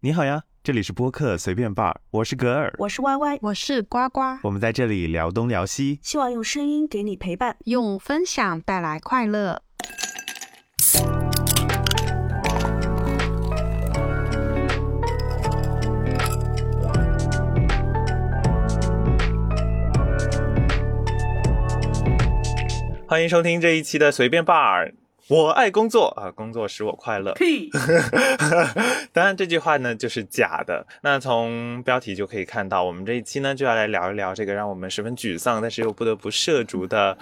你好呀，这里是播客随便 bar，我是格尔，我是歪歪我是呱呱，我们在这里聊东聊西，希望用声音给你陪伴，用分享带来快乐。欢迎收听这一期的随便 bar。我爱工作啊，工作使我快乐。屁！当然这句话呢就是假的。那从标题就可以看到，我们这一期呢就要来聊一聊这个让我们十分沮丧，但是又不得不涉足的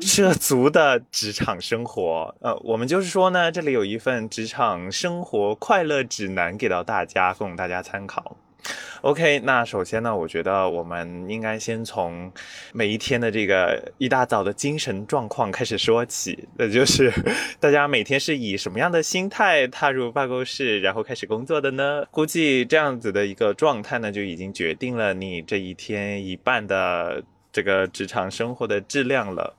涉足的职场生活。呃，我们就是说呢，这里有一份职场生活快乐指南给到大家，供大家参考。OK，那首先呢，我觉得我们应该先从每一天的这个一大早的精神状况开始说起。那就是大家每天是以什么样的心态踏入办公室，然后开始工作的呢？估计这样子的一个状态呢，就已经决定了你这一天一半的这个职场生活的质量了。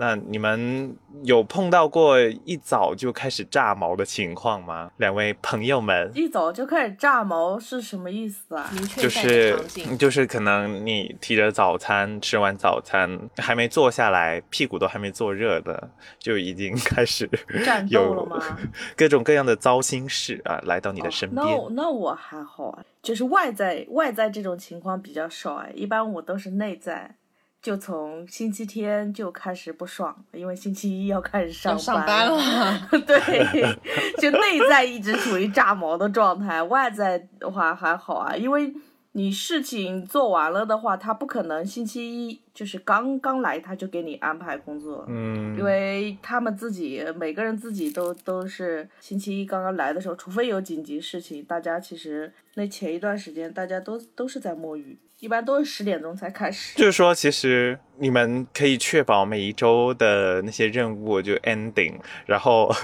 那你们有碰到过一早就开始炸毛的情况吗？两位朋友们，一早就开始炸毛是什么意思啊？就是就是可能你提着早餐，吃完早餐还没坐下来，屁股都还没坐热的，就已经开始 战斗了吗？各种各样的糟心事啊，来到你的身边。那那我还好啊，就是外在外在这种情况比较少哎，一般我都是内在。就从星期天就开始不爽，因为星期一要开始上上班了。对，就内在一直处于炸毛的状态，外在的话还好啊，因为你事情做完了的话，他不可能星期一就是刚刚来他就给你安排工作，嗯，因为他们自己每个人自己都都是星期一刚刚来的时候，除非有紧急事情，大家其实那前一段时间大家都都是在摸鱼。一般都是十点钟才开始。就是说，其实你们可以确保每一周的那些任务就 ending，然后，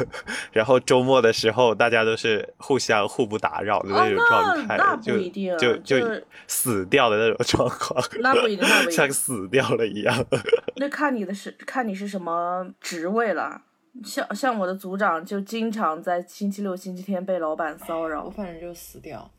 然后周末的时候大家都是互相互不打扰的那种状态，就就就死掉的那种状况。那不一定，那不一 定，像死掉了一样。那看你的是看你是什么职位了。像像我的组长就经常在星期六、星期天被老板骚扰。我反正就死掉。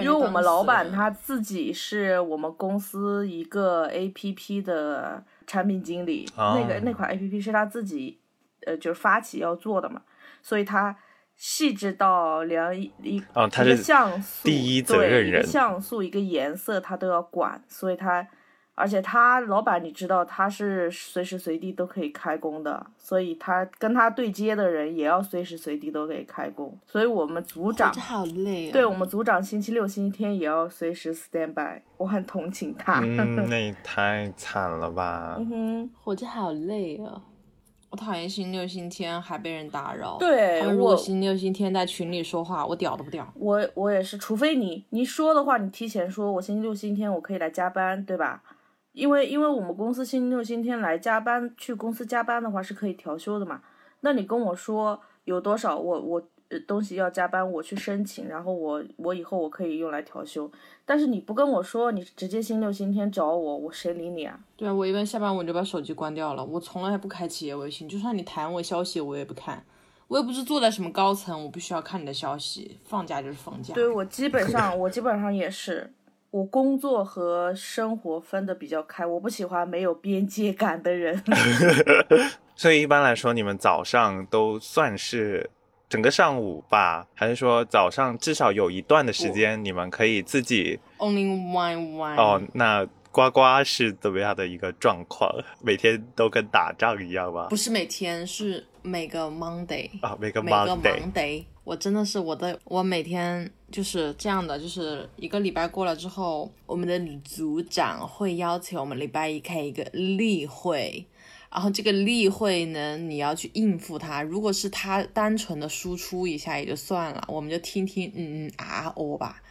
因为我们老板他自己是我们公司一个 A P P 的产品经理，那个那款 A P P 是他自己，呃，就是发起要做的嘛，所以他细致到连一一个像素，第一责任人，像素一个颜色他都要管，所以他。而且他老板，你知道他是随时随地都可以开工的，所以他跟他对接的人也要随时随地都可以开工。所以我们组长好累啊！对我们组长星期六、星期天也要随时 stand by，我很同情他。嗯，那也太惨了吧！嗯哼，活着好累啊！我讨厌星期六、星期天还被人打扰。对，如果星期六、星期天在群里说话，我屌都不屌。我我也是，除非你你说的话，你提前说，我星期六、星期天我可以来加班，对吧？因为因为我们公司星期六、星期天来加班，去公司加班的话是可以调休的嘛。那你跟我说有多少，我我东西要加班，我去申请，然后我我以后我可以用来调休。但是你不跟我说，你直接星期六、星期天找我，我谁理你啊？对啊，我一般下班我就把手机关掉了，我从来不开企业微信，就算你弹我消息我也不看，我也不是坐在什么高层，我不需要看你的消息，放假就是放假。对我基本上我基本上也是。我工作和生活分得比较开，我不喜欢没有边界感的人。所以一般来说，你们早上都算是整个上午吧，还是说早上至少有一段的时间你们可以自己？Only one one。哦，那呱呱是怎么样的一个状况？每天都跟打仗一样吗？不是每天，是每个 Monday 啊，每个 Monday。我真的是我的，我每天就是这样的，就是一个礼拜过了之后，我们的组长会邀请我们礼拜一开一个例会，然后这个例会呢，你要去应付他。如果是他单纯的输出一下也就算了，我们就听听嗯嗯啊哦吧。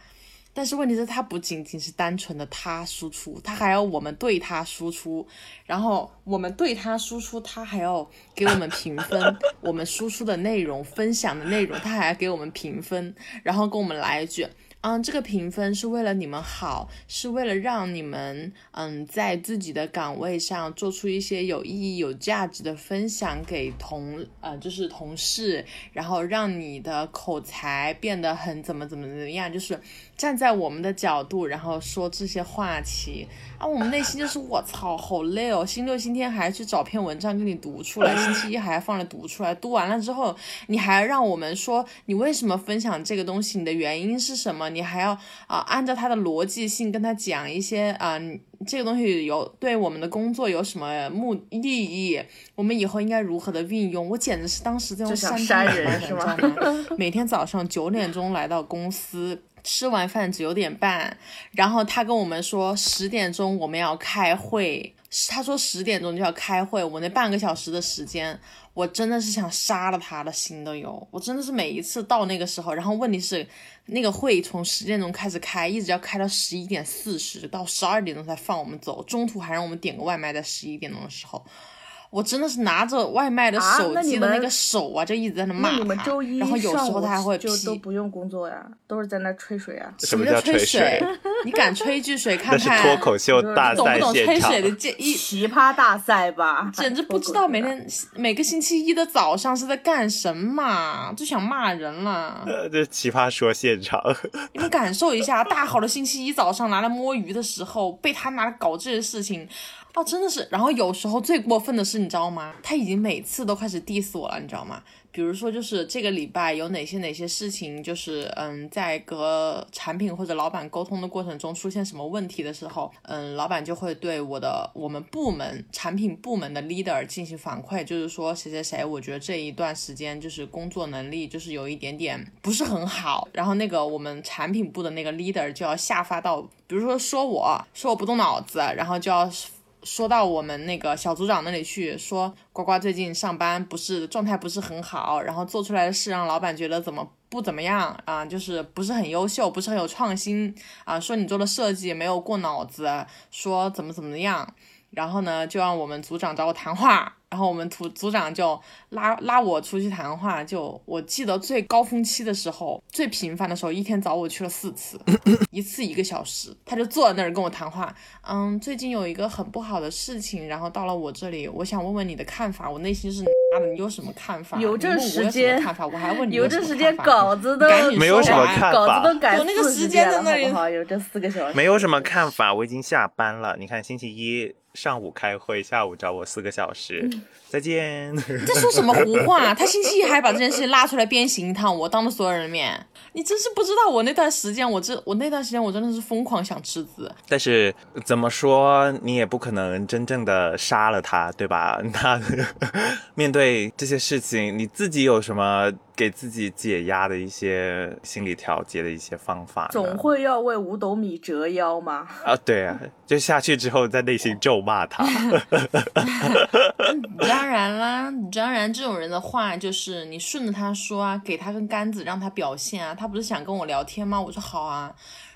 但是问题是，他不仅仅是单纯的他输出，他还要我们对他输出，然后我们对他输出，他还要给我们评分，我们输出的内容、分享的内容，他还要给我们评分，然后跟我们来一句。嗯，这个评分是为了你们好，是为了让你们嗯在自己的岗位上做出一些有意义、有价值的分享给同呃就是同事，然后让你的口才变得很怎么怎么怎么样，就是站在我们的角度，然后说这些话题啊，我们内心就是我操，好累哦，星期六星期天还去找篇文章给你读出来，星期一还要放着读出来，读完了之后，你还让我们说你为什么分享这个东西，你的原因是什么？你还要啊，按照他的逻辑性跟他讲一些啊，这个东西有对我们的工作有什么目利益？我们以后应该如何的运用？我简直是当时在用山山人，是吗？每天早上九点钟来到公司，吃完饭九点半，然后他跟我们说十点钟我们要开会，他说十点钟就要开会，我那半个小时的时间。我真的是想杀了他的心都有，我真的是每一次到那个时候，然后问题是，那个会从十点钟开始开，一直要开到十一点四十，到十二点钟才放我们走，中途还让我们点个外卖，在十一点钟的时候。我真的是拿着外卖的手机的那个手啊，就一直在那骂他。然后有时候他还会就都不用工作呀，都是在那吹水啊。什么叫吹水？你敢吹一句水 看看？脱口秀大赛懂不懂吹水的这一奇葩大赛吧？简直不知道每天每个星期一的早上是在干什么，就想骂人了。这奇葩说现场，你们感受一下，大好的星期一早上拿来摸鱼的时候，被他拿来搞这些事情。哦，真的是，然后有时候最过分的是，你知道吗？他已经每次都开始 diss 我了，你知道吗？比如说，就是这个礼拜有哪些哪些事情，就是嗯，在和产品或者老板沟通的过程中出现什么问题的时候，嗯，老板就会对我的我们部门产品部门的 leader 进行反馈，就是说谁谁谁，我觉得这一段时间就是工作能力就是有一点点不是很好，然后那个我们产品部的那个 leader 就要下发到，比如说说我说我不动脑子，然后就要。说到我们那个小组长那里去，说呱呱最近上班不是状态不是很好，然后做出来的事让老板觉得怎么不怎么样啊，就是不是很优秀，不是很有创新啊，说你做的设计没有过脑子，说怎么怎么样，然后呢就让我们组长找我谈话。然后我们组组长就拉拉我出去谈话，就我记得最高峰期的时候，最频繁的时候，一天找我去了四次，一次一个小时，他就坐在那儿跟我谈话。嗯，最近有一个很不好的事情，然后到了我这里，我想问问你的看法。我内心是妈的，你有什么看法？有这时间看法，我还问你有这时间，稿子都没有什么看法，稿子都改有那个时间在那里，有这四个小时，没有什么看法，我已经下班了。你看星期一。上午开会，下午找我四个小时，再见。在说什么胡话？他星期一还把这件事情拉出来鞭刑一趟，我当着所有人的面，你真是不知道我那段时间，我这我那段时间我真的是疯狂想吃子。但是怎么说，你也不可能真正的杀了他，对吧？那面对这些事情，你自己有什么？给自己解压的一些心理调节的一些方法，总会要为五斗米折腰吗？啊，对啊，就下去之后在内心咒骂他。当然啦，当然这种人的话就是你顺着他说啊，给他根杆子让他表现啊。他不是想跟我聊天吗？我说好啊。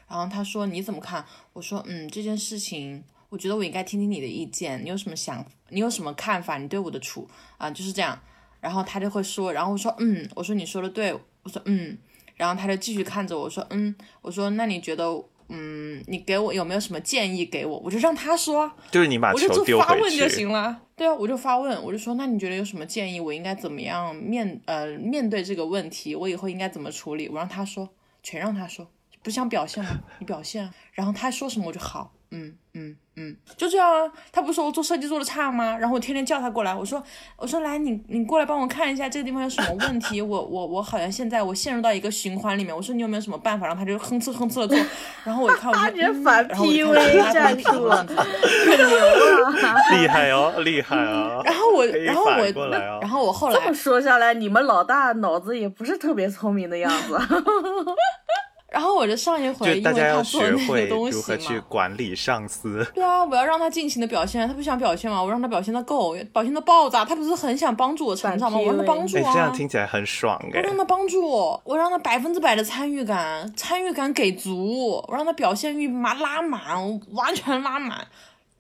然后他说你怎么看？我说嗯，这件事情我觉得我应该听听你的意见，你有什么想，你有什么看法？你对我的处啊就是这样。然后他就会说，然后我说，嗯，我说你说的对，我说嗯，然后他就继续看着我说，嗯，我说那你觉得，嗯，你给我有没有什么建议给我？我就让他说，就是你把球丢发问就行了。对啊，我就发问，我就说，那你觉得有什么建议？我应该怎么样面呃面对这个问题？我以后应该怎么处理？我让他说，全让他说，不想表现吗？你表现，然后他说什么我就好，嗯嗯。嗯，就这样啊。他不是说我做设计做的差吗？然后我天天叫他过来，我说，我说来，你你过来帮我看一下这个地方有什么问题。我我我好像现在我陷入到一个循环里面。我说你有没有什么办法？然后他就哼哧哼哧的做。然后我一看，我就 反 PUA 战术了！厉害哦，厉害啊！然后我，然后我，然后我后来这么说下来，你们老大脑子也不是特别聪明的样子。然后我就上一回，因为他做那个东西嘛。如何去管理上司？对啊，我要让他尽情的表现，他不想表现嘛，我让他表现的够，表现的爆炸。他不是很想帮助我成长吗？我让他帮助啊。这样听起来很爽哎。我让他帮助我，我让他百分之百的参与感，参与感给足，我让他表现欲满拉满，完全拉满，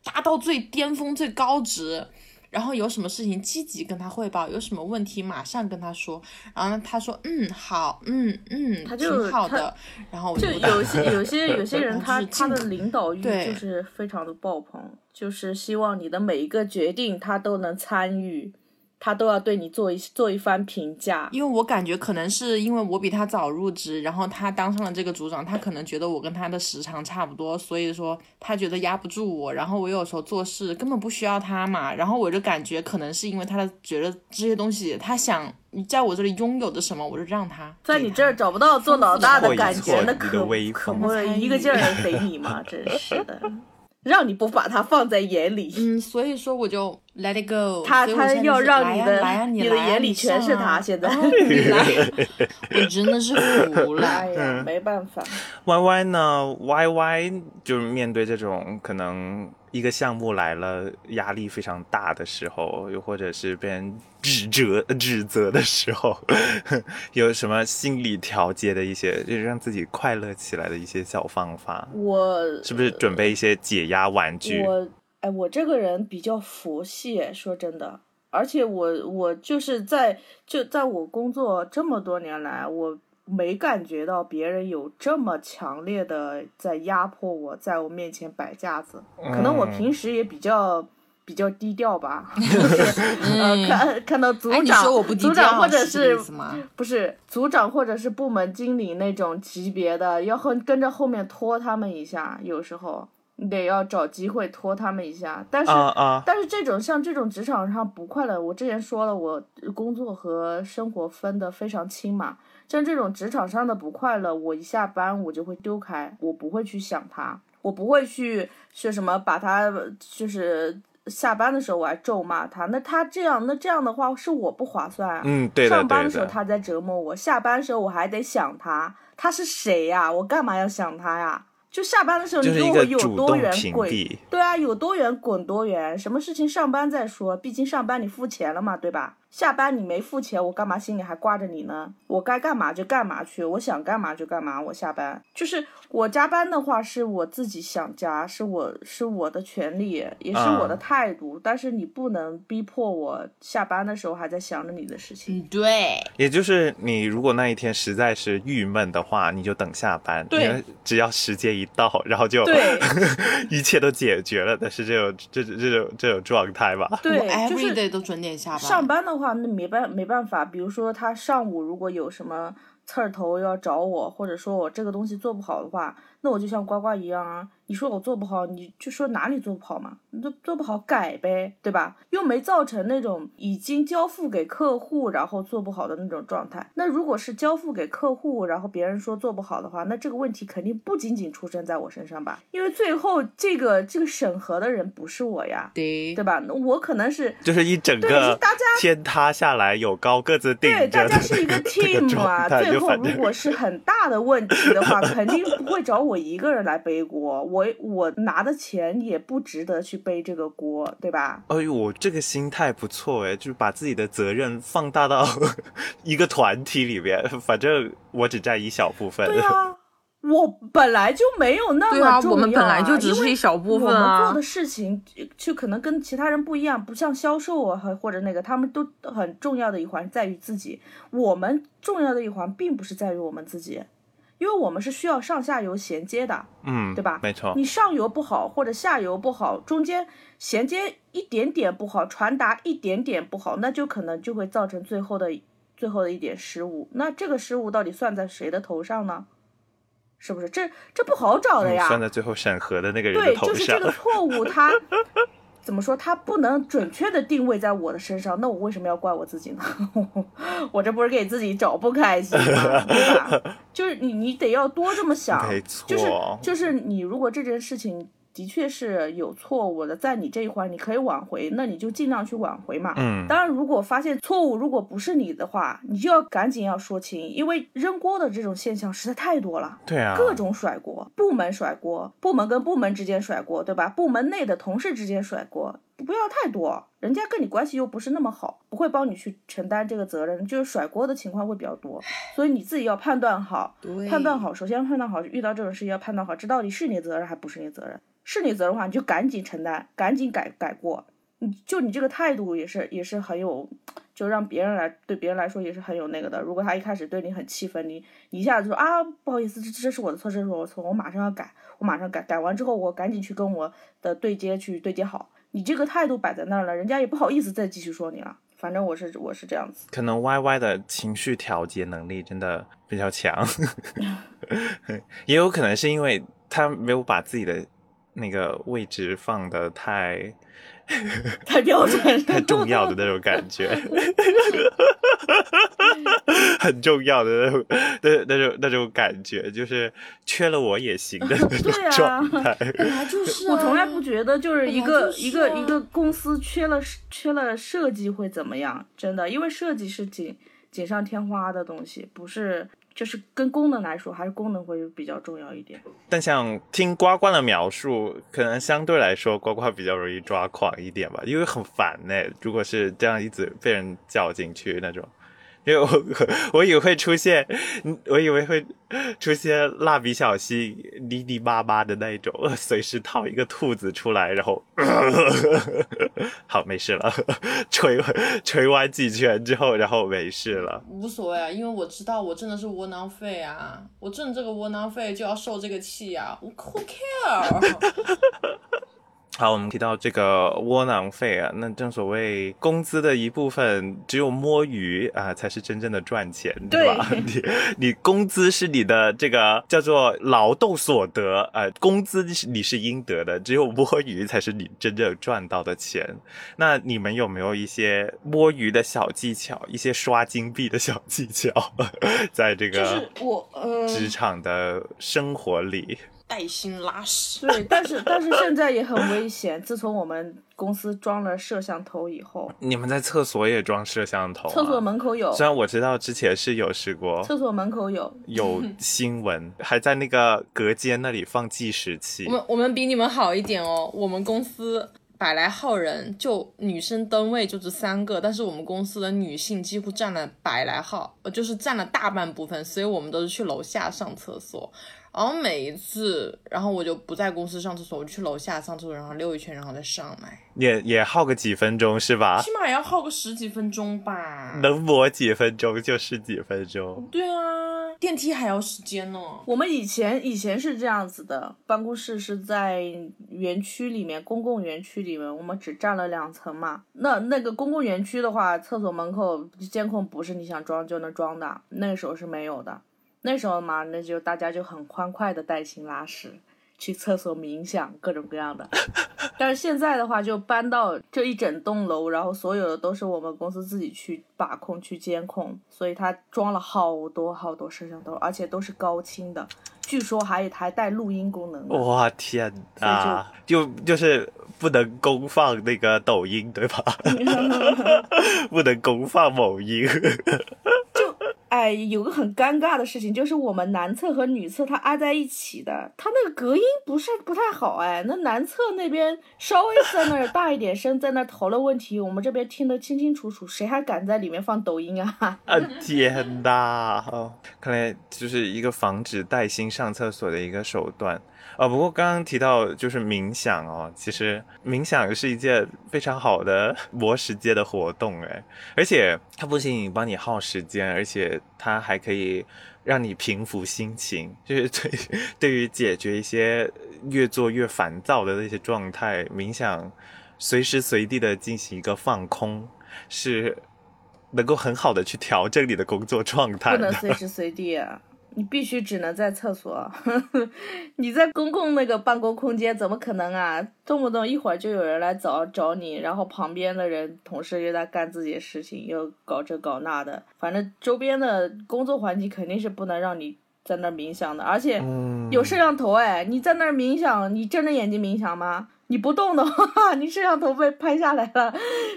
达到最巅峰最高值。然后有什么事情积极跟他汇报，有什么问题马上跟他说。然后呢，他说嗯好，嗯嗯，他就挺好的。然后我就有些有些 有些人他他的领导欲就是非常的爆棚，就是希望你的每一个决定他都能参与，他都要对你做一做一番评价。因为我感觉可能是因为我比他早入职，然后他当上了这个组长，他可能觉得我跟他的时长差不多，所以说他觉得压不住我。然后我有时候做事根本不需要他嘛，然后我就感觉可能是因为他的觉得这些东西他想你在我这里拥有的什么，我就让他在你这儿找不到做老大的感觉，那可可不一个劲儿的逮你吗？真是的，让你不把他放在眼里。嗯，所以说我就 let it go 他他要让你的你你的眼里全是他，现在。哦 你来，我真的是服了。哎呀，没办法，Y Y 呢？Y Y 就是面对这种可能一个项目来了，压力非常大的时候，又或者是被人指责指责的时候，有什么心理调节的一些，就是让自己快乐起来的一些小方法？我是不是准备一些解压玩具？我哎，我这个人比较佛系，说真的，而且我我就是在就在我工作这么多年来，我没感觉到别人有这么强烈的在压迫我，在我面前摆架子。可能我嗯平时也比较。比较低调吧，就是呃，看看到组长、组长或者是？不是组长或者是部门经理那种级别的，要后跟着后面拖他们一下，有时候你得要找机会拖他们一下。但是、啊啊，但是这种像这种职场上不快乐，我之前说了，我工作和生活分得非常清嘛。像这种职场上的不快乐，我一下班我就会丢开，我不会去想他，我不会去是什么把他就是。下班的时候我还咒骂他，那他这样，那这样的话是我不划算啊。嗯，对的上班的，的时候他在折磨我，下班的时候我还得想他，他是谁呀？我干嘛要想他呀？就下班的时候你跟我有多远滚，对啊，有多远滚多远，什么事情上班再说，毕竟上班你付钱了嘛，对吧？下班你没付钱，我干嘛心里还挂着你呢？我该干嘛就干嘛去，我想干嘛就干嘛。我下班就是我加班的话，是我自己想加，是我是我的权利，也是我的嗯态度。但是你不能逼迫我下班的时候还在想着你的事情。嗯，对，也就是你如果那一天实在是郁闷的话，你就等下班，对只要时间一到，然后就对 一切都解决了的是这种这这这种这种状态吧？对，就是 every day 都准点下班。上班的话，那没办没办法，比如说他上午如果有什么刺儿头要找我，或者说我这个东西做不好的话，那我就像呱呱一样啊，你说我做不好，你就说哪里做不好嘛，你做做不好改呗，对吧？又没造成那种已经交付给客户然后做不好的那种状态。那如果是交付给客户，然后别人说做不好的话，那这个问题肯定不仅仅出生在我身上吧？因为最后这个这个审核的人不是我呀，对对吧？那我可能是就是一整对个是大家天塌下来有高个子顶对，大家是一个 team 啊。最后如果是很大的问题的话，肯定不会找我一个人来背锅。我我拿的钱也不值得去背这个锅，对吧？哎呦，我这个心态不错哎，就是把自己的责任放大到 一个团体里边，反正我只占一小部分。对啊。我本来就没有那么重要、我们本来就只是一小部分啊我们做的事情就就可能跟其他人不一样，不像销售啊和或者那个，他们都很重要的一环在于自己。我们重要的一环并不是在于我们自己，因为我们是需要上下游衔接的。嗯，对吧？没错，你上游不好或者下游不好，中间衔接一点点不好，传达一点点不好，那就可能就会造成最后的最后的一点失误。那这个失误到底算在谁的头上呢？是不是？这这不好找的呀。嗯算在最后审核的那个人的对，就是这。个 错误，它怎么说？它不能准确的定位在我的身上，那我为什么要怪我自己呢？我这不是给自己找不开心吗？对吧？就是你，你得要多这么想没，错就是就是你，如果这件事情。的确是有错误的，在你这一环你可以挽回，那你就尽量去挽回嘛。嗯当然，如果发现错误如果不是你的话，你就要赶紧要说清，因为扔锅的这种现象实在太多了。对啊，各种甩锅，部门甩锅，部门跟部门之间甩锅，对吧？部门内的同事之间甩锅，不要太多，人家跟你关系又不是那么好，不会帮你去承担这个责任，就是甩锅的情况会比较多，所以你自己要判断好，判断好，首先判断好，遇到这种事情要判断好，这到底是你的责任还不是你的责任，是你责任的话，你就赶紧承担，赶紧改改过。你就你这个态度也是也是很有，就让别人来对别人来说也是很有那个的。如果他一开始对你很气愤，你你一下子说啊不好意思，这这是我的错，这是我的错，我马上要改，我马上改，改完之后我赶紧去跟我的对接去对接好。你这个态度摆在那儿了，人家也不好意思再继续说你了。反正我是我是这样子，可能 Y Y 的情绪调节能力真的比较强，也有可能是因为他没有把自己的那个位置放的太 太标准、太重要的那种感觉。很重要的那种、那那种、那种感觉，就是缺了我也行的那种状态。本来就是，我从来不觉得就是一个一个一个公司缺了缺了设计会怎么样，真的，因为设计是锦锦上添花的东西，不是就是跟功能来说，还是功能会比较重要一点。但像听呱呱的描述，可能相对来说呱呱比较容易抓狂一点吧，因为很烦呢。如果是这样一直被人叫进去那种。因为我我以为会出现，我以为会出现蜡笔小新泥泥巴巴的那种，随时套一个兔子出来，然后 好没事了，捶捶完几拳之后，然后没事了，无所谓啊，因为我知道我挣的是窝囊费啊，我挣这个窝囊费就要受这个气啊，我 who care。好，我们提到这个窝囊废啊，那正所谓工资的一部分，只有摸鱼啊才是真正的赚钱，对吧？你 你工资是你的这个叫做劳动所得啊，工资你是应得的，只有摸鱼才是你真正赚到的钱。那你们有没有一些摸鱼的小技巧，一些刷金币的小技巧，在这个我呃职场的生活里？带薪拉屎。对，但是但是现在也很危险。自从我们公司装了摄像头以后，你们在厕所也装摄像头？厕所门口有。虽然我知道之前是有试过。厕所门口有有 新闻，还在那个隔间那里放计时器。我们我们比你们好一点哦。我们公司百来号人，就女生灯位就这三个，但是我们公司的女性几乎占了百来号，呃，就是占了大半部分，所以我们都是去楼下上厕所。然后每一次，然后我就不在公司上厕所，我就去楼下上厕所，然后溜一圈，然后再上来。也也耗个几分钟是吧？起码也要耗个十几分钟吧。能磨几分钟就是几分钟。对啊，电梯还要时间呢。我们以前以前是这样子的，办公室是在园区里面，公共园区里面，我们只占了两层嘛。那那个公共园区的话，厕所门口监控不是你想装就能装的，那个时候是没有的。那时候嘛，那就大家就很欢快的带薪拉屎，去厕所冥想，各种各样的。但是现在的话，就搬到这一整栋楼，然后所有的都是我们公司自己去把控、去监控，所以它装了好多好多摄像头，而且都是高清的，据说还有台带录音功能。哇天呐！就就是不能公放那个抖音，对吧？不能公放某音。哎，有个很尴尬的事情，就是我们男厕和女厕它挨在一起的，它那个隔音不是不太好哎。那男厕那边稍微在那儿大一点声，在那儿讨论问题，我们这边听得清清楚楚，谁还敢在里面放抖音啊？啊天哪！看来就是一个防止带薪上厕所的一个手段。啊，不过刚刚提到就是冥想哦，其实冥想是一件非常好的磨时间的活动哎，而且它不仅仅帮你耗时间，而且它还可以让你平复心情，就是对对于解决一些越做越烦躁的那些状态，冥想随时随地的进行一个放空，是能够很好的去调整你的工作状态。不能随时随地。你必须只能在厕所，你在公共那个办公空间怎么可能啊？动不动一会儿就有人来找找你，然后旁边的人同事又在干自己的事情，又搞这搞那的，反正周边的工作环境肯定是不能让你在那冥想的，而且有摄像头哎，你在那冥想，你睁着眼睛冥想吗？你不动的话，你摄像头被拍下来了，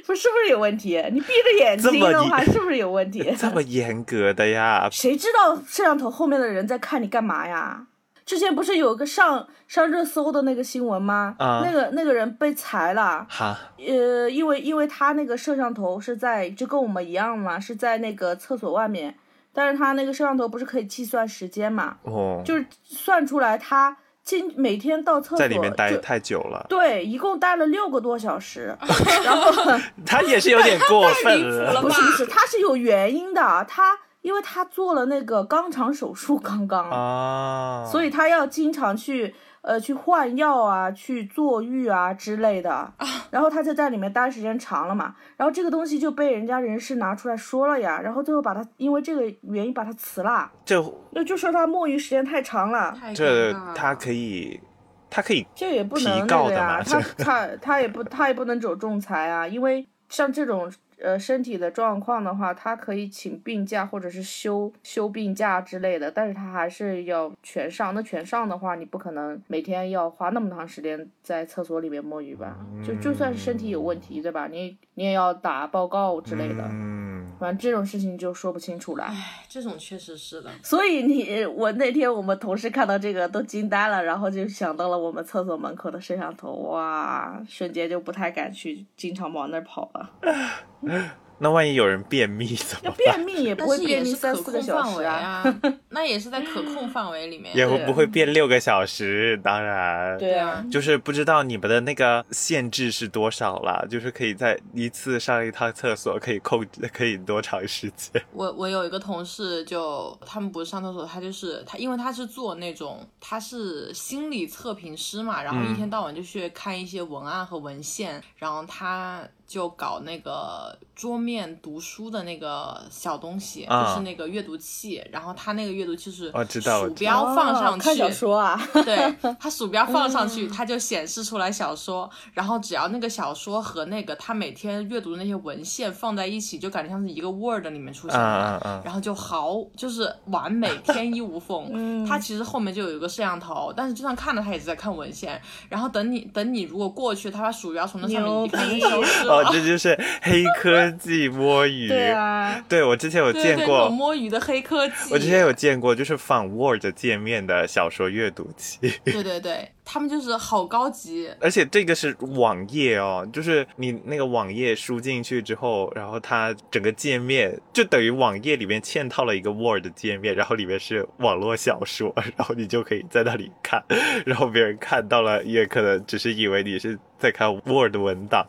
说是不是有问题？你闭着眼睛的话，是不是有问题？这么严格的呀？谁知道摄像头后面的人在看你干嘛呀？之前不是有个上上热搜的那个新闻吗？啊，那个那个人被裁了。哈，呃，因为因为他那个摄像头是在就跟我们一样嘛，是在那个厕所外面，但是他那个摄像头不是可以计算时间嘛？哦，就是算出来他。今每天到厕所在里面待就太久了，对，一共待了六个多小时，然后 他也是有点过分了。不是不是，他是有原因的，他因为他做了那个肛肠手术刚刚，啊，所以他要经常去呃去换药啊，去坐浴啊之类的，然后他就在里面待时间长了嘛，然后这个东西就被人家人事拿出来说了呀，然后最后把他因为这个原因把他辞了，这那就说他摸鱼时间太长了，这他可以，他可以这也不能那提告的个呀，嘛他他他也不他也不能走仲裁啊，因为像这种呃身体的状况的话，他可以请病假或者是休休病假之类的，但是他还是要全上。那全上的话，你不可能每天要花那么长时间在厕所里面摸鱼吧？就就算是身体有问题，对吧？你你也要打报告之类的，嗯，反正这种事情就说不清楚了。唉，这种确实是的。所以你我那天我们同事看到这个都惊呆了，然后就想到了我们厕所门口的摄像头，哇，瞬间就不太敢去，经常往那儿跑了。那万一有人便秘怎么办？便秘也不是会便秘也是可三四个小控范围时啊。啊，那也是在可控范围里面。也会不会变六个小时？当然，对啊，就是不知道你们的那个限制是多少了，就是可以在一次上一趟厕所可以控制可以多长时间？我我有一个同事就，他们不是上厕所，他就是他，因为他是做那种他是心理测评师嘛，然后一天到晚就去看一些文案和文献，然后他就搞那个桌面读书的那个小东西，啊就是那个阅读器，然后他那个阅读器是我知道鼠标放上去，哦看小说啊，对，它鼠标放上去，它就显示出来小说，然后只要那个小说和那个他每天阅读的那些文献放在一起，就感觉像是一个 Word 里面出现嗯的。嗯嗯，然后就好，就是完美，天衣无缝。嗯它其实后面就有一个摄像头，但是就算看了它也是在看文献。然后等你等你如果过去，它把鼠标从那上面一看就消失哦。，这就是黑科技摸鱼。对啊，对我之前有见过种，摸鱼的黑科技。我之前有见过，就是仿 Word 界面的小说阅读器，对对对，他们就是好高级。而且这个是网页哦，就是你那个网页输进去之后，然后它整个界面就等于网页里面嵌套了一个 Word 界面，然后里面是网络小说，然后你就可以在那里看，然后别人看到了也可能只是以为你是在看 Word 文档。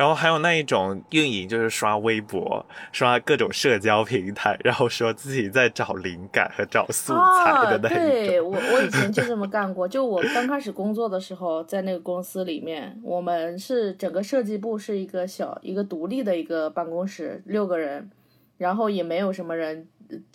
然后还有那一种运营，就是刷微博、刷各种社交平台，然后说自己在找灵感和找素材，的那对。我我以前就这么干过。就我刚开始工作的时候，在那个公司里面，我们是整个设计部是一个小一个独立的一个办公室，六个人，然后也没有什么人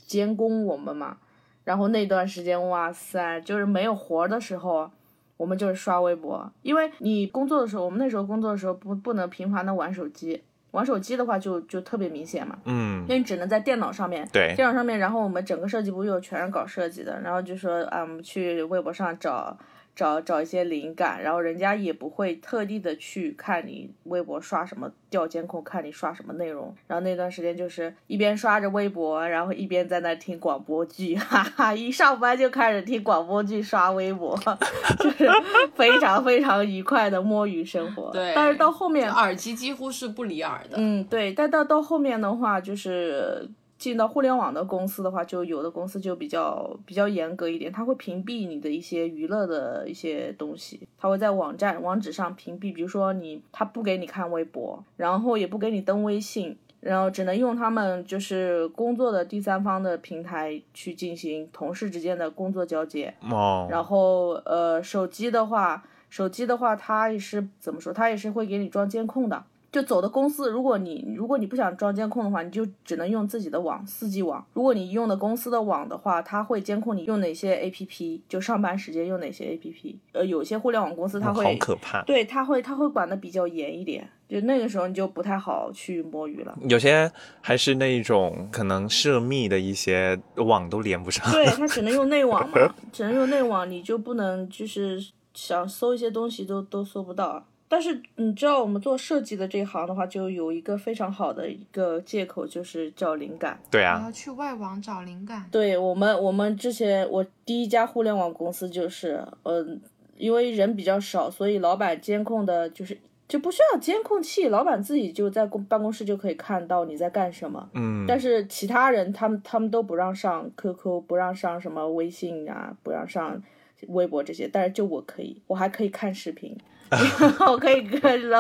监工我们嘛。然后那段时间，哇塞，就是没有活的时候，我们就是刷微博，因为你工作的时候，我们那时候工作的时候不不能频繁的玩手机，玩手机的话就就特别明显嘛，嗯因，为你只能在电脑上面。对，电脑上面，然后我们整个设计部又全是搞设计的，然后就说啊，我们去微博上找找找一些灵感，然后人家也不会特地的去看你微博刷什么调监控，看你刷什么内容。然后那段时间就是一边刷着微博，然后一边在那听广播剧，哈哈，一上班就开始听广播剧，刷微博，就是非常非常愉快的摸鱼生活。对但是到后面耳机几乎是不离耳的。嗯，对，但到到后面的话，就是进到互联网的公司的话，就有的公司就比较比较严格一点，它会屏蔽你的一些娱乐的一些东西，它会在网站网址上屏蔽，比如说你他不给你看微博，然后也不给你登微信。然后只能用他们就是工作的第三方的平台去进行同事之间的工作交接，哦，然后呃，手机的话，手机的话，它也是怎么说？它也是会给你装监控的。就走的公司，如果你如果你不想装监控的话，你就只能用自己的网，四 G 网。如果你用的公司的网的话，它会监控你用哪些 APP，就上班时间用哪些 APP。呃，有些互联网公司它会，好可怕。对，它会它会管的比较严一点。就那个时候你就不太好去摸鱼了。有些还是那一种可能涉密的一些网都连不上。对，它只能用内网嘛，只能用内网，你就不能就是想搜一些东西都都搜不到。但是你知道，我们做设计的这一行的话，就有一个非常好的一个借口，就是找灵感。对啊，要去外网找灵感。对我们，我们之前我第一家互联网公司就是，嗯、因为人比较少，所以老板监控的就是就不需要监控器，老板自己就在公办公室就可以看到你在干什么。嗯，但是其他人他们他们都不让上 QQ，不让上什么微信啊，不让上微博这些，但是就我可以，我还可以看视频，我可以跟老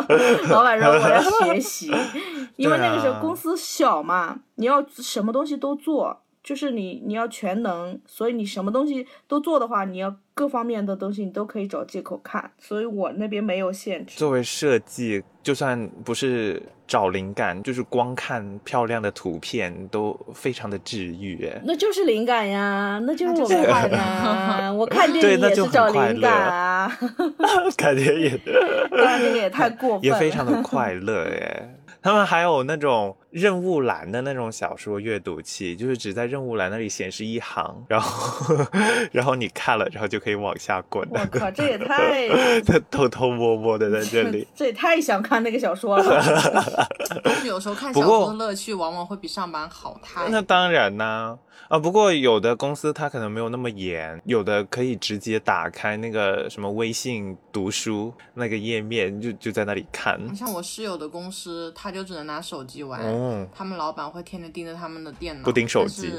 老板说我要学习，因为那个时候公司小嘛，你要什么东西都做。就是你，你要全能，所以你什么东西都做的话，你要各方面的东西你都可以找借口看。所以我那边没有限制。作为设计，就算不是找灵感，就是光看漂亮的图片都非常的治愈。那就是灵感呀，那就是我快乐。我看电影也是找灵感啊，看电影，看电影也太过分了，也非常的快乐耶。他们还有那种任务栏的那种小说阅读器，就是只在任务栏那里显示一行，然后 然后你看了，然后就可以往下滚。我靠，这也太 偷偷摸摸的在这里，这也太想看那个小说了。是有时候看小说的乐趣往往会比上班好太。那当然呢。啊，不过有的公司它可能没有那么严，有的可以直接打开那个什么微信读书那个页面，就就在那里看。你像我室友的公司，他就只能拿手机玩，他们老板会天天盯着他们的电脑，不盯手机。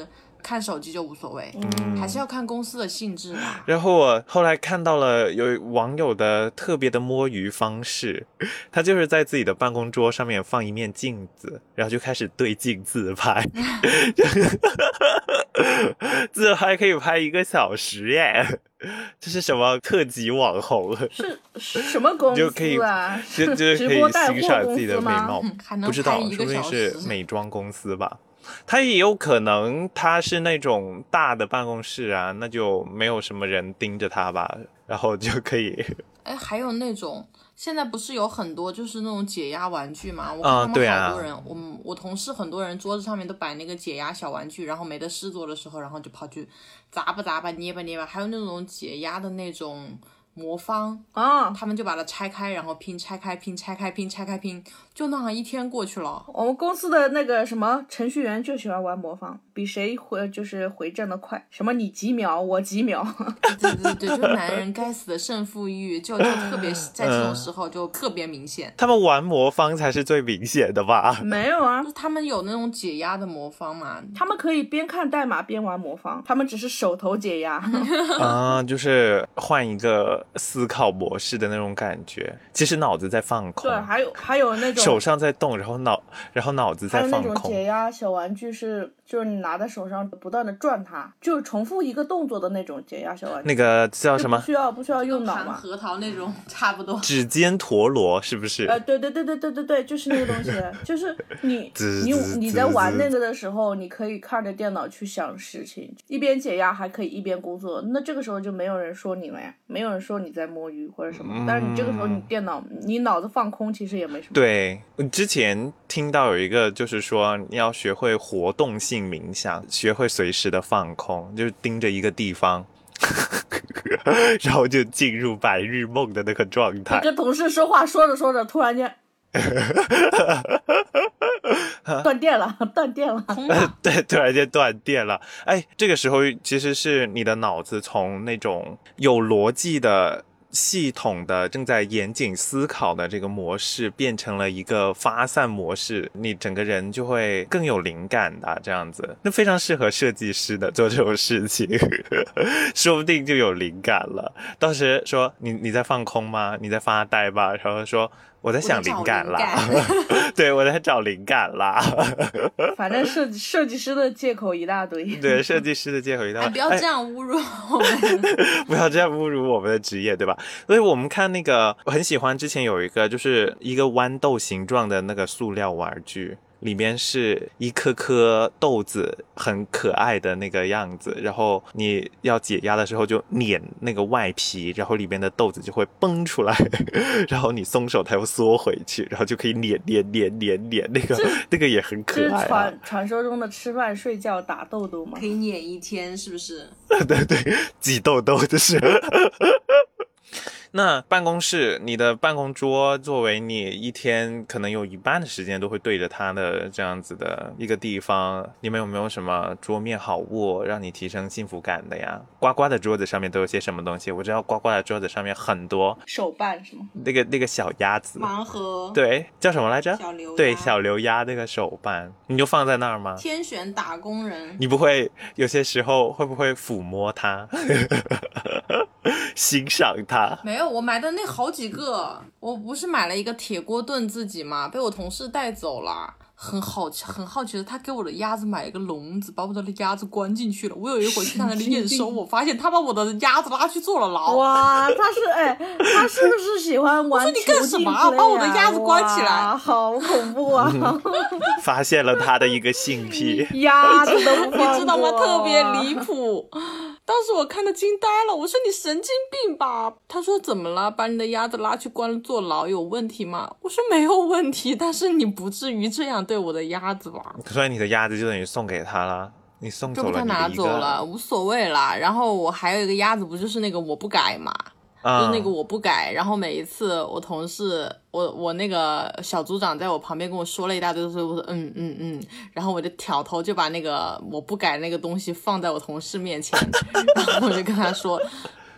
看手机就无所谓，还是要看公司的性质吧。然后我后来看到了有网友的特别的摸鱼方式，他就是在自己的办公桌上面放一面镜子，然后就开始对镜自拍，自拍可以拍一个小时耶！这是什么特级网红？是什么公司啊？就就是可以欣赏自己的美貌，不知道说不定是美妆公司吧。他也有可能，他是那种大的办公室啊，那就没有什么人盯着他吧，然后就可以。哎，还有那种，现在不是有很多就是那种解压玩具嘛？我看他们好多人，我我同事很多人桌子上面都摆那个解压小玩具，然后没得事做的时候，然后就跑去砸吧砸吧，捏吧捏吧，还有那种解压的那种。魔方啊，他们就把它拆开，然后拼，拆开拼，拆开拼，拆开拼，就那样一天过去了。我们公司的那个什么程序员就喜欢玩魔方，比谁回就是回正的快。什么你几秒，我几秒。对对对，就男人该死的胜负欲，就就特别在这种时候就特别明显。他们玩魔方才是最明显的吧？没有啊，就他们有那种解压的魔方嘛，他们可以边看代码边玩魔方，他们只是手头解压。啊，就是换一个。思考模式的那种感觉，其实脑子在放空。对，还有还有那种手上在动，然后脑然后脑子在放空。那种解压小玩具是，就是你拿在手上不断的转它，就是重复一个动作的那种解压小玩具。那个叫什么？不需要不需要用脑吗？核桃那种 差不多。指尖陀螺是不是？呃，对对对对对对对，就是那个东西，就是你你你在玩那个的时候，你可以看着电脑去想事情，一边解压还可以一边工作，那这个时候就没有人说你了呀，没有人说你在摸鱼。或者什么，但是你这个时候你电脑你脑子放空，其实也没什么。对，之前听到有一个就是说你要学会活动性冥想，学会随时的放空，就是盯着一个地方，然后就进入白日梦的那个状态。跟同事说话说着说着，突然间 断电了，断电了，对，突然间断电了。哎，这个时候其实是你的脑子从那种有逻辑的。系统的正在严谨思考的这个模式变成了一个发散模式，你整个人就会更有灵感的这样子，那非常适合设计师的做这种事情，说不定就有灵感了。当时说你你在放空吗？你在发呆吧？然后说。我在想灵感啦，对我在找灵感啦。反正设计设计师的借口一大堆。对，设计师的借口一大堆。不要这样侮辱我们，不要这样侮辱我们的职业，对吧？所以我们看那个，我很喜欢之前有一个，就是一个豌豆形状的那个塑料玩具。里面是一颗颗豆子，很可爱的那个样子。然后你要解压的时候，就碾那个外皮，然后里面的豆子就会崩出来。然后你松手，它又缩回去，然后就可以碾碾碾碾碾。那个那个也很可爱。传传说中的吃饭、睡觉、打豆豆吗？可以碾一天，是不是？对对，挤豆豆就是。那办公室，你的办公桌作为你一天可能有一半的时间都会对着它的这样子的一个地方，你们有没有什么桌面好物让你提升幸福感的呀？呱呱的桌子上面都有些什么东西？我知道呱呱的桌子上面很多手办是吗？那个那个小鸭子，盲盒，对，叫什么来着？小刘，对，小刘鸭那个手办，你就放在那儿吗？天选打工人，你不会有些时候会不会抚摸它？欣赏它。没有，我买的那好几个，我不是买了一个铁锅炖自己嘛，被我同事带走了。很好奇，很好奇的，他给我的鸭子买了一个笼子，把我的鸭子关进去了。我有一回去他那里验收，我发现他把我的鸭子拉去坐了牢。哇，他是哎，他是不是喜欢玩？我说你干什么？把我的鸭子关起来，好恐怖啊！发现了他的一个性癖，鸭子都不你知道吗？特别离谱。当时我看的惊呆了，我说你神经病吧？他说怎么了？把你的鸭子拉去关坐牢有问题吗？我说没有问题，但是你不至于这样对我的鸭子吧？所以你的鸭子就等于送给他了，你送走了，他拿走了，无所谓啦。然后我还有一个鸭子，不就是那个我不改嘛？就是那个我不改，然后每一次我同事，我我那个小组长在我旁边跟我说了一大堆，所以我说嗯嗯嗯，然后我就挑头就把那个我不改那个东西放在我同事面前，然后我就跟他说，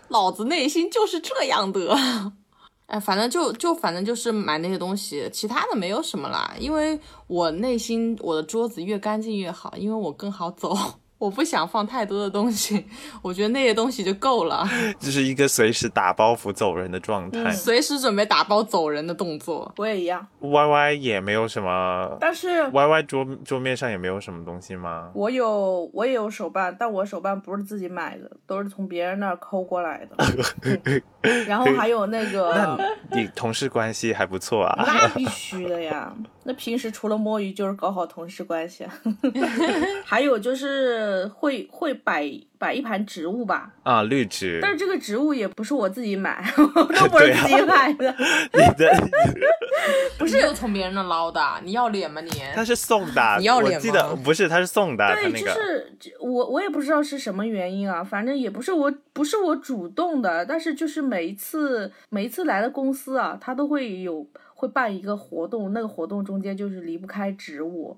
老子内心就是这样的，哎，反正就就反正就是买那些东西，其他的没有什么啦，因为我内心我的桌子越干净越好，因为我更好走。我不想放太多的东西，我觉得那些东西就够了。就是一个随时打包袱走人的状态，随时准备打包走人的动作。我也一样。Y Y 也没有什么，但是 Y Y 桌桌面上也没有什么东西吗？我有，我也有手办，但我手办不是自己买的，都是从别人那儿抠过来的。然后还有那个，你同事关系还不错啊？那必须的呀。那平时除了摸鱼就是搞好同事关系，还有就是会会摆摆一盘植物吧？啊，绿植。但是这个植物也不是我自己买，都不是自己买的。你的不是从别人那捞的？你要脸吗你？他是送的，你要脸吗？我记得不是，他是送的。对，就是我我也不知道是什么原因啊，反正也不是我不是我主动的，但是就是每一次每一次来的公司啊，他都会有。会办一个活动，那个活动中间就是离不开植物，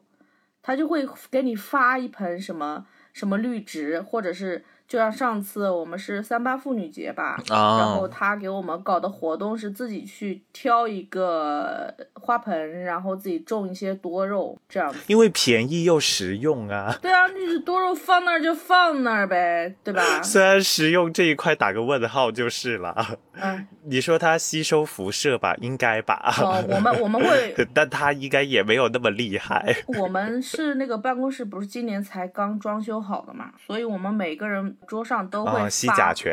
他就会给你发一盆什么什么绿植，或者是。就像上次我们是三八妇女节吧，然后他给我们搞的活动是自己去挑一个花盆，然后自己种一些多肉这样子。因为便宜又实用啊。对啊，就是多肉放那儿就放那儿呗，对吧？虽然实用这一块打个问号就是了。嗯，你说它吸收辐射吧，应该吧？哦，我们我们会，但它应该也没有那么厉害。我们是那个办公室，不是今年才刚装修好的嘛，所以我们每个人。桌上都会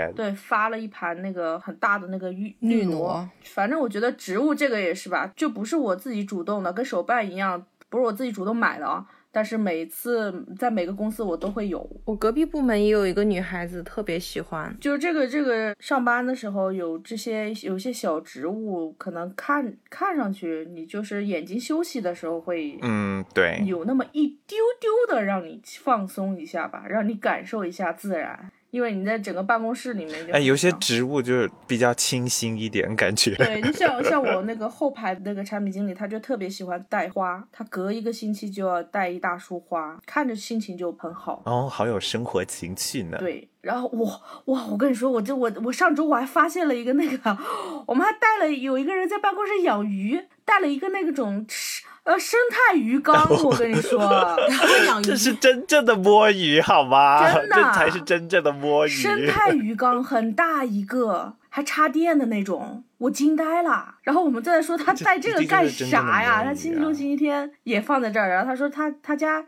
发，对，发了一盘那个很大的那个绿绿萝。反正我觉得植物这个也是吧，就不是我自己主动的，跟手办一样，不是我自己主动买的啊。但是每次在每个公司我都会有，我隔壁部门也有一个女孩子特别喜欢，就是这个这个上班的时候有这些有些小植物，可能看看上去你就是眼睛休息的时候会，嗯，对，有那么一丢丢的让你放松一下吧，让你感受一下自然。因为你在整个办公室里面，哎，有些植物就是比较清新一点感觉。对你像 像我那个后排的那个产品经理，他就特别喜欢带花，他隔一个星期就要带一大束花，看着心情就很好。哦，好有生活情趣呢。对，然后我哇，我跟你说，我就我我上周我还发现了一个那个，我们还带了有一个人在办公室养鱼，带了一个那个种吃。呃，生态鱼缸，我跟你说，养鱼这是真正的摸鱼，好吗？真的，这才是真正的摸鱼。生态鱼缸很大一个，还插电的那种，我惊呆了。然后我们在说他带这个干啥呀？他星期六、星期天也放在这儿。然后他说他他家。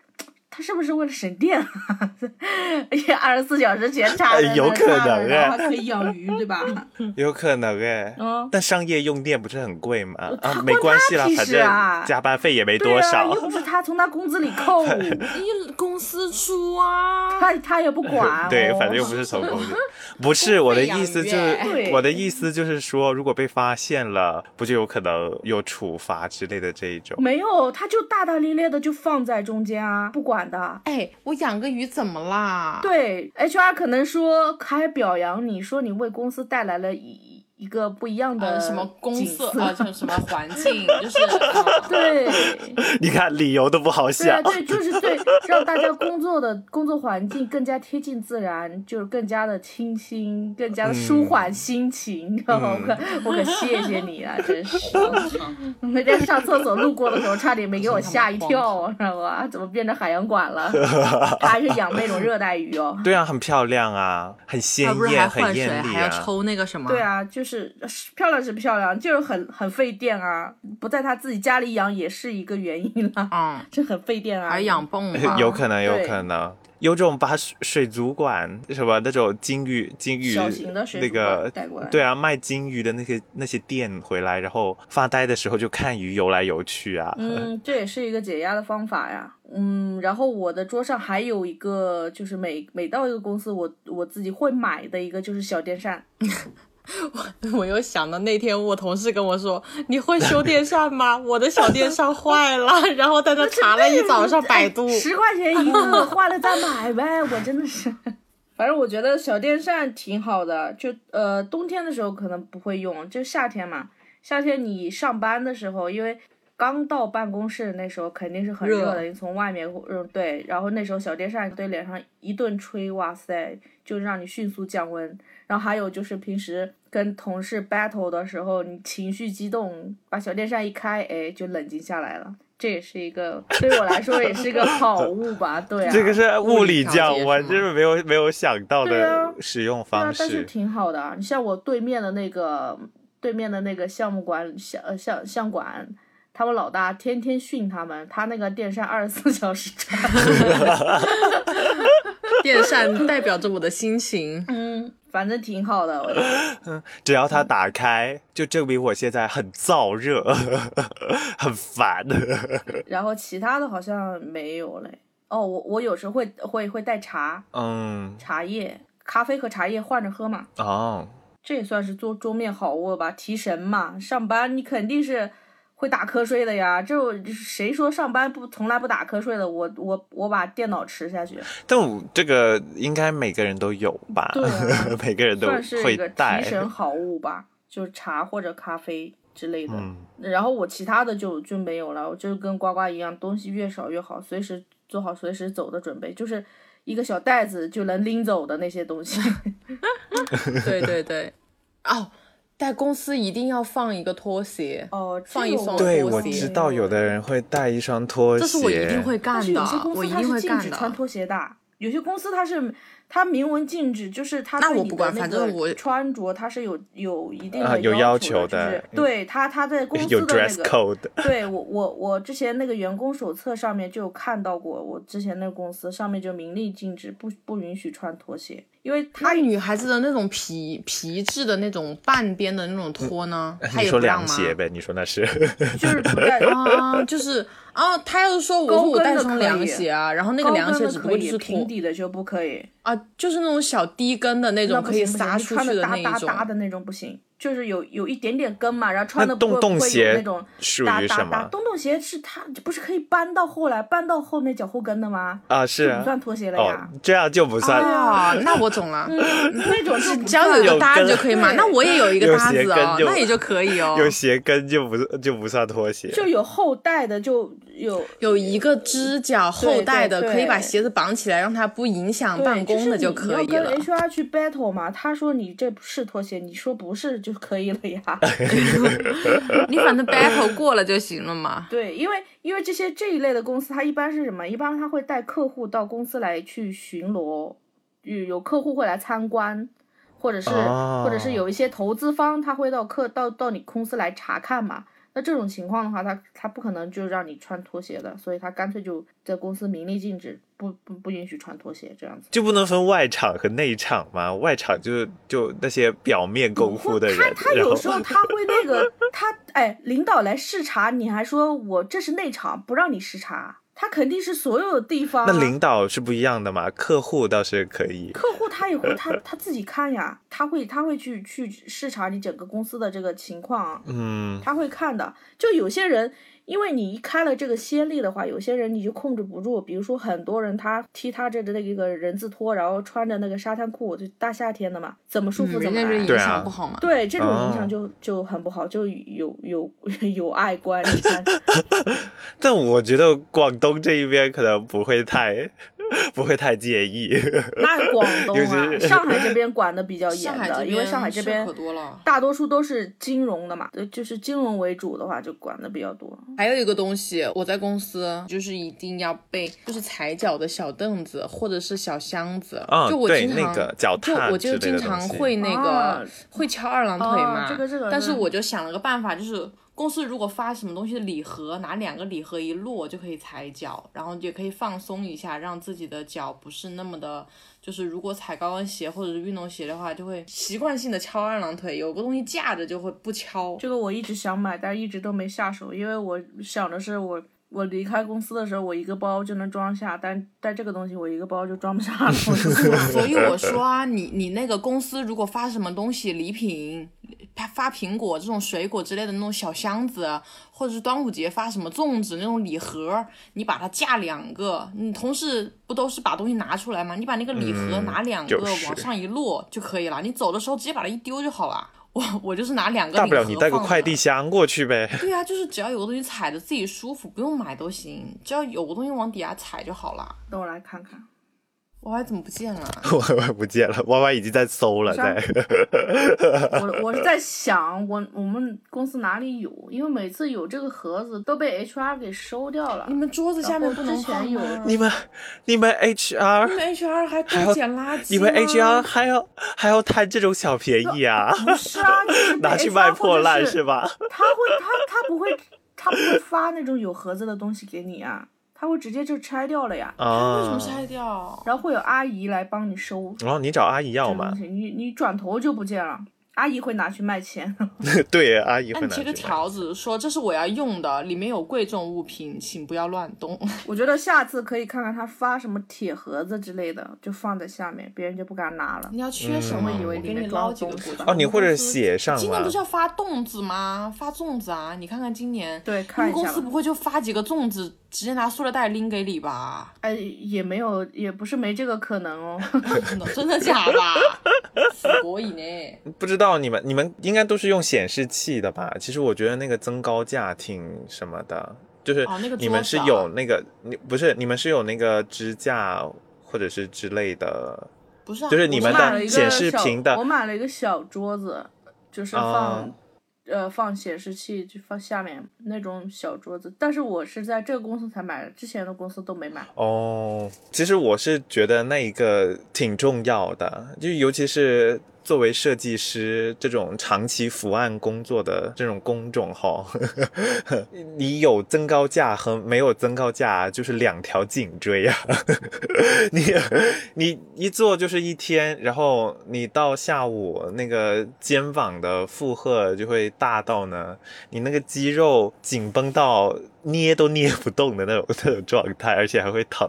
他是不是为了省电？也二十四小时全插着，有可能哎，还可以养鱼，对吧？有可能哎，嗯，但商业用电不是很贵吗？啊，没关系啦，反正加班费也没多少，又不是他从他工资里扣，一公司出啊，他他也不管。对，反正又不是从工资，不是我的意思，就是我的意思就是说，如果被发现了，不就有可能有处罚之类的这一种？没有，他就大大咧咧的就放在中间啊，不管。的哎，我养个鱼怎么啦？对，HR 可能说还表扬你说你为公司带来了一一个不一样的什么公色啊，就什么环境，就是 对。你看理由都不好想。对，啊、对就是对，让大家工作的工作环境更加贴近自然，就是更加的清新，更加的舒缓心情。然后我可我可谢谢你啊，真是。每天上厕所路过的时候，差点没给我吓一跳，知道吧？怎么变成海洋馆了？他还是养那种热带鱼哦。对啊，很漂亮啊，很鲜艳，很艳丽啊。还要抽那个什么？对啊，就是漂亮是漂亮，就是很很费电啊。不在他自己家里养也是一个原因了。嗯，这很费电啊。还养泵 有可能，有可能。有种把水族馆什么那种金鱼金鱼那个对啊卖金鱼的那些那些店回来，然后发呆的时候就看鱼游来游去啊。嗯，这也是一个解压的方法呀。嗯，然后我的桌上还有一个，就是每每到一个公司，我我自己会买的一个就是小电扇。我 我又想到那天我同事跟我说：“你会修电扇吗？我的小电扇坏了。”然后在那查了一早上百度，十块钱一个，坏了再买呗。我真的是，反正我觉得小电扇挺好的。就呃，冬天的时候可能不会用，就夏天嘛。夏天你上班的时候，因为刚到办公室那时候肯定是很热的，你从外面嗯对，然后那时候小电扇对脸上一顿吹，哇塞，就让你迅速降温。然后还有就是平时跟同事 battle 的时候，你情绪激动，把小电扇一开，哎，就冷静下来了。这也是一个对我来说也是一个好物吧？对啊，这个是物理降温，就是没有没有想到的使用方式。但是挺好的。你像我对面的那个对面的那个项目管项呃项项管，他们老大天天训他们，他那个电扇二十四小时转。电扇代表着我的心情。嗯。反正挺好的，嗯，只要它打开，就证明我现在很燥热，很烦。然后其他的好像没有嘞。哦，我我有时候会会会带茶，嗯，茶叶、咖啡和茶叶换着喝嘛。哦，这也算是桌桌面好物吧，提神嘛。上班你肯定是。会打瞌睡的呀，这谁说上班不从来不打瞌睡的？我我我把电脑吃下去。但我这个应该每个人都有吧？对，每个人都会带。提神好物吧，就是茶或者咖啡之类的。嗯。然后我其他的就就没有了，我就跟呱呱一样，东西越少越好，随时做好随时走的准备，就是一个小袋子就能拎走的那些东西。对对对，哦。在公司一定要放一个拖鞋哦，放一双对，我知道有的人会带一双拖鞋，这是我一定会干的。我一定会禁止。穿拖鞋的，有些公司它是。它明文禁止，就是它对你的那个穿着，它是有有一定的要求的。就是对他他在公司的那个，对我我我之前那个员工手册上面就有看到过，我之前那个公司上面就明令禁止，不不允许穿拖鞋，因为他女孩子的那种皮皮质的那种半边的那种拖呢，你说凉鞋呗？你说那是就是不带 啊，就是啊，他要是说我说我带双凉鞋啊，然后那个凉鞋只不过就是平底的就不可以啊。就是那种小低跟的那种，可以撒出去的那种。搭搭搭的那种不行。就是有有一点点跟嘛，然后穿的不会不会有那种搭搭搭。洞洞鞋是它不是可以搬到后来搬到后面脚后跟的吗？啊，是不算拖鞋了呀。这样就不算啊。那我懂了，那种是只要有一个搭子就可以嘛。那我也有一个搭子哦，那也就可以哦。有鞋跟就不就不算拖鞋。就有后带的，就有有一个支脚后带的，可以把鞋子绑起来，让它不影响办公的就可以了。跟 HR 去 battle 嘛，他说你这不是拖鞋，你说不是就可以了呀。你反正 battle 过了就行了嘛。对，因为因为这些这一类的公司，它一般是什么？一般他会带客户到公司来去巡逻，有有客户会来参观，或者是或者是有一些投资方他会到客到到你公司来查看嘛。那这种情况的话，他他不可能就让你穿拖鞋的，所以他干脆就在公司明令禁止，不不不允许穿拖鞋这样子。就不能分外场和内场吗？外场就就那些表面功夫的人，他他有时候他会那个他哎，领导来视察，你还说我这是内场，不让你视察。他肯定是所有地方。那领导是不一样的嘛？客户倒是可以。客户他也会，他他自己看呀，他会他会去去视察你整个公司的这个情况。嗯，他会看的。就有些人。因为你一开了这个先例的话，有些人你就控制不住。比如说很多人他踢他这的那个人字拖，然后穿着那个沙滩裤，就大夏天的嘛，怎么舒服怎么来。影响不好嘛？对，这种影响就就很不好，就有有 有碍观。你看，但我觉得广东这一边可能不会太。不会太介意。那广东啊，上海这边管的比较严的，因为上海这边可多了大多数都是金融的嘛，就是金融为主的话，就管的比较多。还有一个东西，我在公司就是一定要备，就是踩脚的小凳子或者是小箱子。就我经常脚就我就经常会那个会翘二郎腿嘛。这个这个。但是我就想了个办法，就是。公司如果发什么东西的礼盒，拿两个礼盒一摞就可以踩脚，然后也可以放松一下，让自己的脚不是那么的，就是如果踩高跟鞋或者是运动鞋的话，就会习惯性的翘二郎腿，有个东西架着就会不翘。这个我一直想买，但一直都没下手，因为我想的是我我离开公司的时候，我一个包就能装下，但但这个东西我一个包就装不下了。所以我说啊，你你那个公司如果发什么东西礼品。发苹果这种水果之类的那种小箱子，或者是端午节发什么粽子那种礼盒，你把它架两个，你同事不都是把东西拿出来吗？你把那个礼盒拿两个往上一摞就可以了，你走的时候直接把它一丢就好了。我我就是拿两个，大不了你带个快递箱过去呗。对啊，就是只要有个东西踩着自己舒服，不用买都行，只要有个东西往底下踩就好了。等我来看看。Y Y 怎么不见了？Y Y 不见了，Y Y 已经在搜了，在。我我是在想，我我们公司哪里有？因为每次有这个盒子都被 H R 给收掉了。你们桌子下面不能放有。你们你们 H R，你们 H R 还还捡垃圾？你们 H R 还要还要贪这种小便宜啊？不是啊，拿去卖破烂是吧？他会他他不会他不会发那种有盒子的东西给你啊？他会直接就拆掉了呀？啊？为什么拆掉？然后会有阿姨来帮你收。然后你找阿姨要吗？你你转头就不见了。阿姨会拿去卖钱，对，阿姨会拿去。贴个条子说这是我要用的，里面有贵重物品，请不要乱动。我觉得下次可以看看他发什么铁盒子之类的，就放在下面，别人就不敢拿了。你要缺什么？以为给你捞几个哦，你或者写上。今年不是要发粽子吗？发粽子啊！你看看今年，对，看一下。公司不会就发几个粽子，直接拿塑料袋拎给你吧？哎，也没有，也不是没这个可能哦。真的假的？所以呢？不知道你们，你们应该都是用显示器的吧？其实我觉得那个增高架挺什么的，就是你们是有那个，你不是你们是有那个支架或者是之类的，不是？就是你们的显示屏的。我买了一个小桌子，就是放。呃，放显示器就放下面那种小桌子，但是我是在这个公司才买的，之前的公司都没买。哦，其实我是觉得那一个挺重要的，就尤其是。作为设计师这种长期伏案工作的这种工种哈，你有增高架和没有增高架就是两条颈椎呀。你你一做就是一天，然后你到下午那个肩膀的负荷就会大到呢，你那个肌肉紧绷到捏都捏不动的那种那种状态，而且还会疼。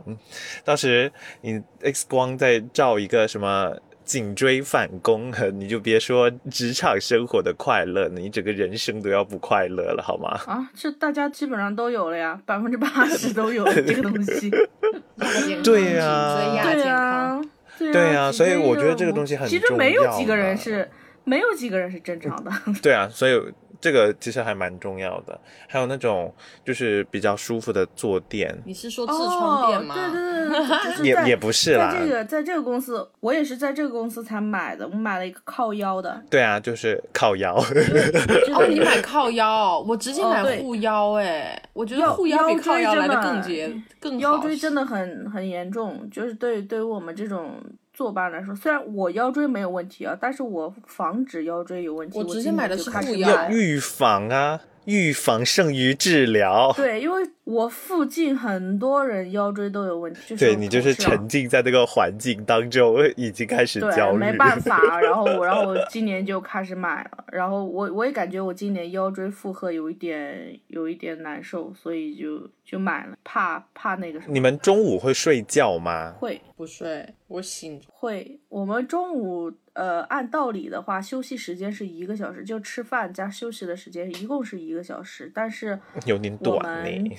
当时你 X 光在照一个什么？颈椎反攻，你就别说职场生活的快乐，你整个人生都要不快乐了，好吗？啊，这大家基本上都有了呀，百分之八十都有这个东西。对呀，对呀，对呀，所以我觉得这个东西很重要。其实没有几个人是，没有几个人是正常的。对啊，所以。这个其实还蛮重要的，还有那种就是比较舒服的坐垫。你是说痔疮垫吗？对对对对，也也不是啦。在这个在这个公司，我也是在这个公司才买的，我买了一个靠腰的。对啊，就是靠腰。哦，你买靠腰，我直接买护腰哎，我觉得护腰比靠腰来的更结更腰椎真的很很严重，就是对对于我们这种。坐班来说，虽然我腰椎没有问题啊，但是我防止腰椎有问题。我直接买的是护腰。预防啊，预防胜于治疗。对，因为。我附近很多人腰椎都有问题，对你就是沉浸在那个环境当中，已经开始焦虑。没办法，然后我，然后我今年就开始买了，然后我我也感觉我今年腰椎负荷有一点有一点难受，所以就就买了，怕怕那个什么。你们中午会睡觉吗？会，不睡，我醒。会，我们中午呃，按道理的话，休息时间是一个小时，就吃饭加休息的时间一共是一个小时。但是有点短呢。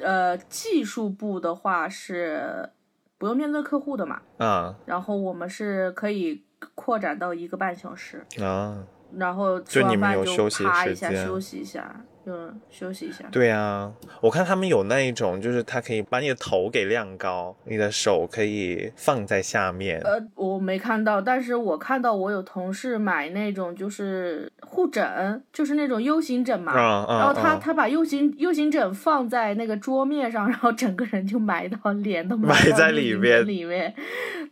呃技术部的话是不用面对客户的嘛，啊。然后我们是可以扩展到一个半小时，啊，然后吃完饭就趴一下休息一下，就休息一下。对啊，我看他们有那一种，就是它可以把你的头给晾高，你的手可以放在下面。呃，我没看到，但是我看到我有同事买那种就是护枕，就是那种 U 型枕嘛，啊啊然后他啊他把 U 型 U 型枕放在那个桌面上，然后整个人就埋到脸都埋到在里面里面，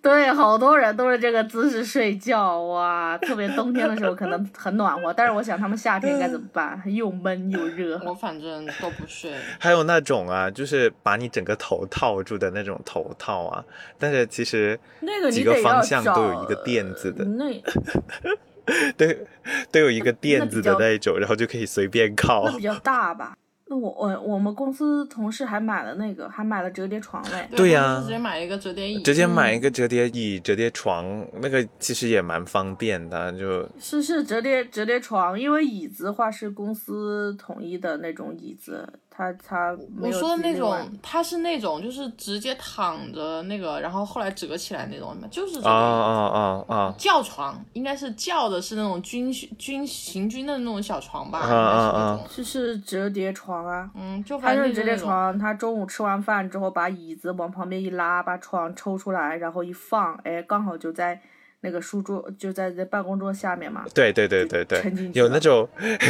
对，好多人都是这个姿势睡觉哇，特别冬天的时候可能很暖和，但是我想他们夏天该怎么办？又闷又热。我反正都不睡。还有那种啊，就是把你整个头套住的那种头套啊，但是其实那个几个方向都有一个垫子的，那 都都有一个垫子的那一种，然后就可以随便靠那。比较大吧。那我我我们公司同事还买了那个，还买了折叠床嘞。对呀直接买一个折叠椅，直接买一个折叠椅、折叠床，那个其实也蛮方便的，就是是折叠折叠床，因为椅子的话是公司统一的那种椅子，它它没有我说的那种，他是那种就是直接躺着那个，然后后来折起来那种，就是这啊个啊啊啊轿床，应该是轿的是那种军军行军的那种小床吧，啊应该是那啊种。是是折叠床啊。嗯，就它反就是折叠。床，他中午吃完饭之后，把椅子往旁边一拉，把床抽出来，然后一放，哎，刚好就在那个书桌，就在在办公桌下面嘛。对对对对对有那种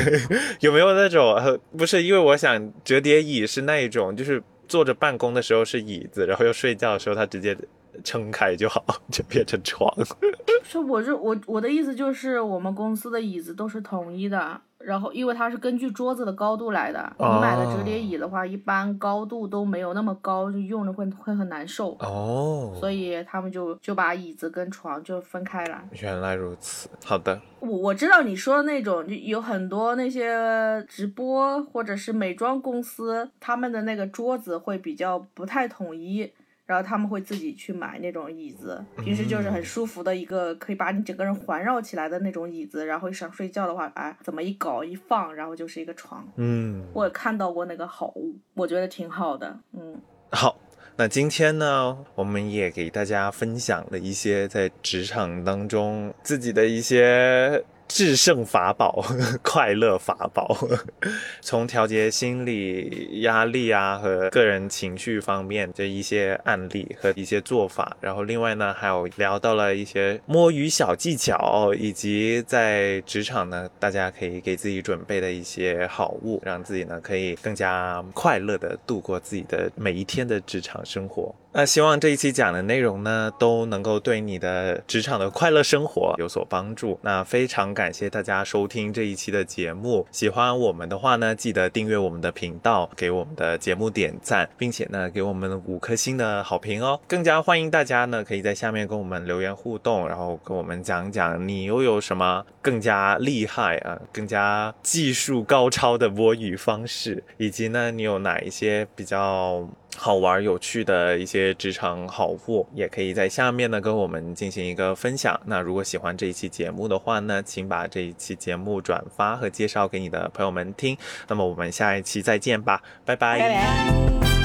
有没有那种？呃不是，因为我想折叠椅是那一种，就是坐着办公的时候是椅子，然后又睡觉的时候它直接撑开就好，就变成床。是我是我我的意思就是，我们公司的椅子都是统一的，然后因为它是根据桌子的高度来的。你买的折叠椅的话，一般高度都没有那么高，就用着会会很难受。哦，所以他们就就把椅子跟床就分开来。原来如此。好的，我我知道你说的那种，就有很多那些直播或者是美妆公司，他们的那个桌子会比较不太统一，然后他们会自己去买那种椅子，平时就是很舒服的一个可以把你整个人环绕起来的那种椅子，然后想睡觉的话，哎，怎么一搞一放，然后就是一个床。嗯，我也看到过那个好物，我觉得挺好的，嗯。好。那今天呢，我们也给大家分享了一些在职场当中自己的一些制胜法宝、快乐法宝，从调节心理压力啊和个人情绪方面的一些案例和一些做法，然后另外呢，还有聊到了一些摸鱼小技巧，以及在职场呢，大家可以给自己准备的一些好物，让自己呢可以更加快乐的度过自己的每一天的职场生活。那希望这一期讲的内容呢，都能够对你的职场的快乐生活有所帮助。那非常感谢大家收听这一期的节目，喜欢我们的话呢，记得订阅我们的频道，给我们的节目点赞，并且呢，给我们五颗星的好评哦。更加欢迎大家呢，可以在下面跟我们留言互动，然后跟我们讲讲你又有什么更加厉害啊、更加技术高超的摸鱼方式，以及呢，你有哪一些比较好玩有趣的一些职场好物，也可以在下面呢跟我们进行一个分享。那如果喜欢这一期节目的话呢，请把这一期节目转发和介绍给你的朋友们听。那么我们下一期再见吧，拜拜拜拜。